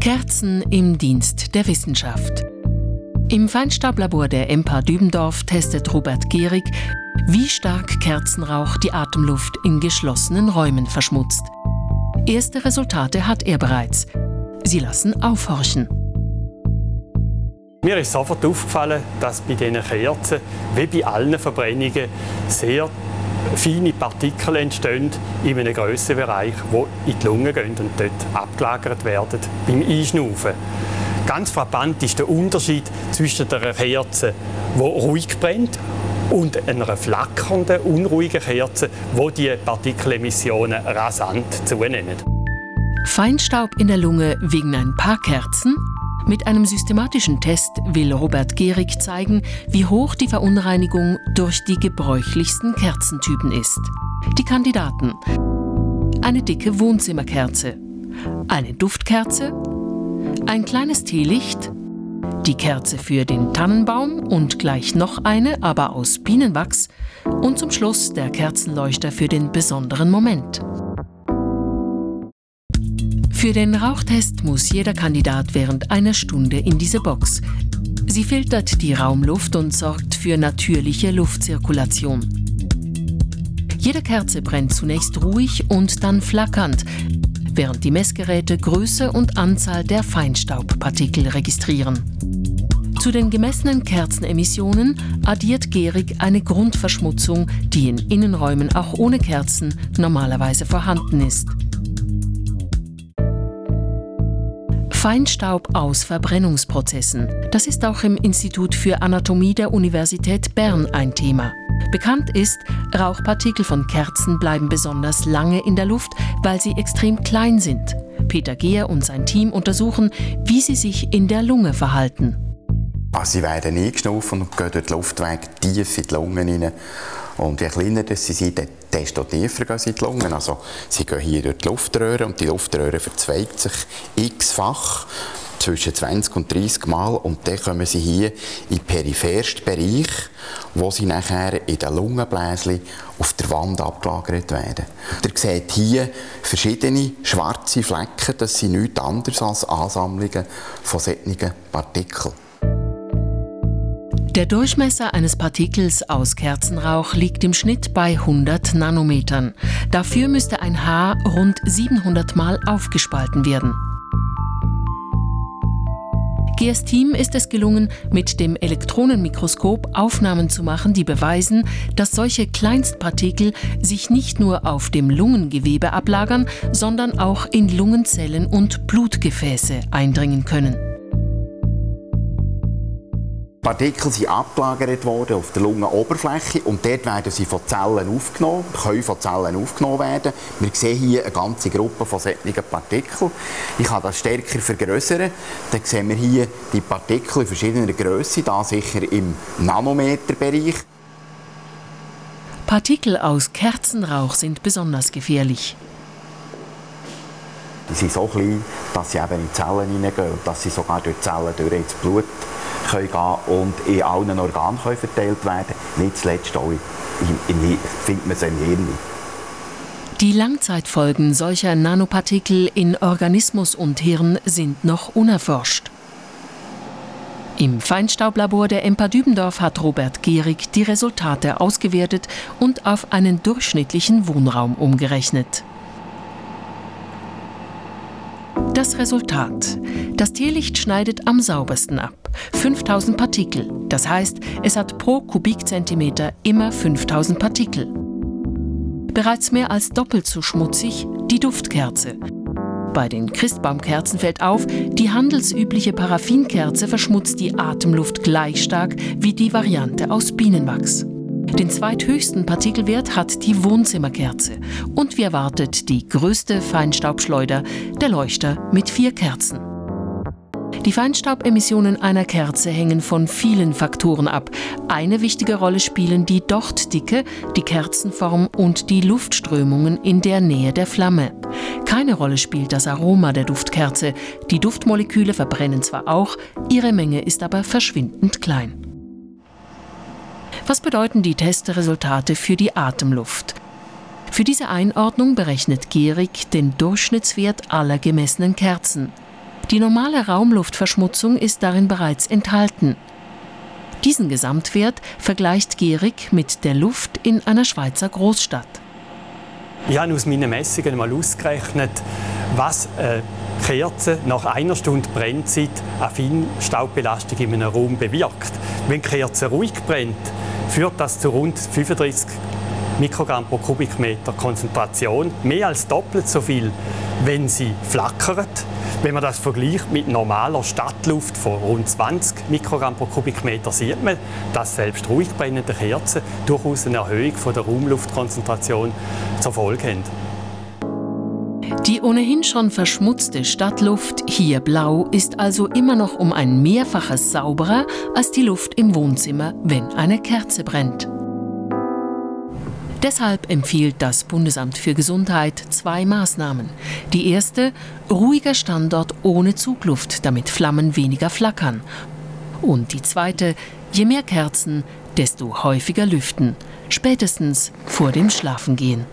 Kerzen im Dienst der Wissenschaft. Im Feinstaublabor der EMPA Dübendorf testet Robert Gehrig, wie stark Kerzenrauch die Atemluft in geschlossenen Räumen verschmutzt. Erste Resultate hat er bereits. Sie lassen aufhorchen. Mir ist sofort aufgefallen, dass bei diesen Kerzen, wie bei allen Verbrennungen, sehr feine Partikel entstehen in einem Grössenbereich, die in die Lunge gehen und dort abgelagert werden beim Einschnaufen. Ganz frappant ist der Unterschied zwischen der Kerze, die ruhig brennt, und einer flackernden, unruhigen Kerze, wo die Partikelemissionen rasant zunehmen. Feinstaub in der Lunge wegen ein paar Kerzen? Mit einem systematischen Test will Robert Gehrig zeigen, wie hoch die Verunreinigung durch die gebräuchlichsten Kerzentypen ist. Die Kandidaten. Eine dicke Wohnzimmerkerze. Eine Duftkerze. Ein kleines Teelicht. Die Kerze für den Tannenbaum und gleich noch eine, aber aus Bienenwachs. Und zum Schluss der Kerzenleuchter für den besonderen Moment. Für den Rauchtest muss jeder Kandidat während einer Stunde in diese Box. Sie filtert die Raumluft und sorgt für natürliche Luftzirkulation. Jede Kerze brennt zunächst ruhig und dann flackernd, während die Messgeräte Größe und Anzahl der Feinstaubpartikel registrieren. Zu den gemessenen Kerzenemissionen addiert Gehrig eine Grundverschmutzung, die in Innenräumen auch ohne Kerzen normalerweise vorhanden ist. Feinstaub aus Verbrennungsprozessen. Das ist auch im Institut für Anatomie der Universität Bern ein Thema. Bekannt ist, Rauchpartikel von Kerzen bleiben besonders lange in der Luft, weil sie extrem klein sind. Peter Gehr und sein Team untersuchen, wie sie sich in der Lunge verhalten. Also sie werden eingeschnaufen und gehen durch den Luftweg tief in die Lungen hinein. Und je kleiner sie sind, desto tiefer gehen sie in die Lungen. Also sie gehen hier durch die Luftröhre und die Luftröhre verzweigt sich x-fach zwischen 20 und 30 Mal und dann kommen sie hier in den periphersten Bereich, wo sie nachher in den Lungenbläschen auf der Wand abgelagert werden. Ihr seht hier verschiedene schwarze Flecken, das sind nichts anderes als Ansammlungen von solchen Partikeln. Der Durchmesser eines Partikels aus Kerzenrauch liegt im Schnitt bei 100 Nanometern. Dafür müsste ein Haar rund 700 Mal aufgespalten werden. GS Team ist es gelungen, mit dem Elektronenmikroskop Aufnahmen zu machen, die beweisen, dass solche Kleinstpartikel sich nicht nur auf dem Lungengewebe ablagern, sondern auch in Lungenzellen und Blutgefäße eindringen können. Partikel sind abgelagert worden auf der Lungenoberfläche und dort werden sie von Zellen aufgenommen, können von Zellen aufgenommen werden. Wir sehen hier eine ganze Gruppe von solchen Partikeln. Ich kann das stärker vergrößern. Dann sehen wir hier die Partikel in verschiedener Größe, da sicher im Nanometerbereich. Partikel aus Kerzenrauch sind besonders gefährlich. Die sind so klein, dass sie eben in Zellen hineingehen und dass sie sogar durch Zellen durch ins Blut können gehen und in allen Organen verteilt werden Nicht zuletzt auch in, in, findet man es im Hirn. Die Langzeitfolgen solcher Nanopartikel in Organismus und Hirn sind noch unerforscht. Im Feinstaublabor der EMPA Dübendorf hat Robert Gehrig die Resultate ausgewertet und auf einen durchschnittlichen Wohnraum umgerechnet. Das Resultat. Das Teelicht schneidet am saubersten ab. 5000 Partikel. Das heißt, es hat pro Kubikzentimeter immer 5000 Partikel. Bereits mehr als doppelt so schmutzig die Duftkerze. Bei den Christbaumkerzen fällt auf, die handelsübliche Paraffinkerze verschmutzt die Atemluft gleich stark wie die Variante aus Bienenwachs. Den zweithöchsten Partikelwert hat die Wohnzimmerkerze. Und wie erwartet die größte Feinstaubschleuder, der Leuchter mit vier Kerzen. Die Feinstaubemissionen einer Kerze hängen von vielen Faktoren ab. Eine wichtige Rolle spielen die Dochtdicke, die Kerzenform und die Luftströmungen in der Nähe der Flamme. Keine Rolle spielt das Aroma der Duftkerze. Die Duftmoleküle verbrennen zwar auch, ihre Menge ist aber verschwindend klein. Was bedeuten die Testresultate für die Atemluft? Für diese Einordnung berechnet Gehrig den Durchschnittswert aller gemessenen Kerzen. Die normale Raumluftverschmutzung ist darin bereits enthalten. Diesen Gesamtwert vergleicht Gehrig mit der Luft in einer Schweizer Großstadt. Ich habe aus meinen Messungen mal ausgerechnet, was eine Kerze nach einer Stunde Brennzeit eine Feinstaubbelastung in einem Raum bewirkt. Wenn die Kerze ruhig brennt, führt das zu rund 35 Mikrogramm pro Kubikmeter Konzentration, mehr als doppelt so viel, wenn sie flackert. Wenn man das vergleicht mit normaler Stadtluft von rund 20 Mikrogramm pro Kubikmeter, sieht man, dass selbst ruhig brennende Kerzen durchaus eine Erhöhung von der Raumluftkonzentration zur Folge haben. Die ohnehin schon verschmutzte Stadtluft, hier blau, ist also immer noch um ein Mehrfaches sauberer als die Luft im Wohnzimmer, wenn eine Kerze brennt. Deshalb empfiehlt das Bundesamt für Gesundheit zwei Maßnahmen. Die erste, ruhiger Standort ohne Zugluft, damit Flammen weniger flackern. Und die zweite, je mehr Kerzen, desto häufiger lüften, spätestens vor dem Schlafengehen.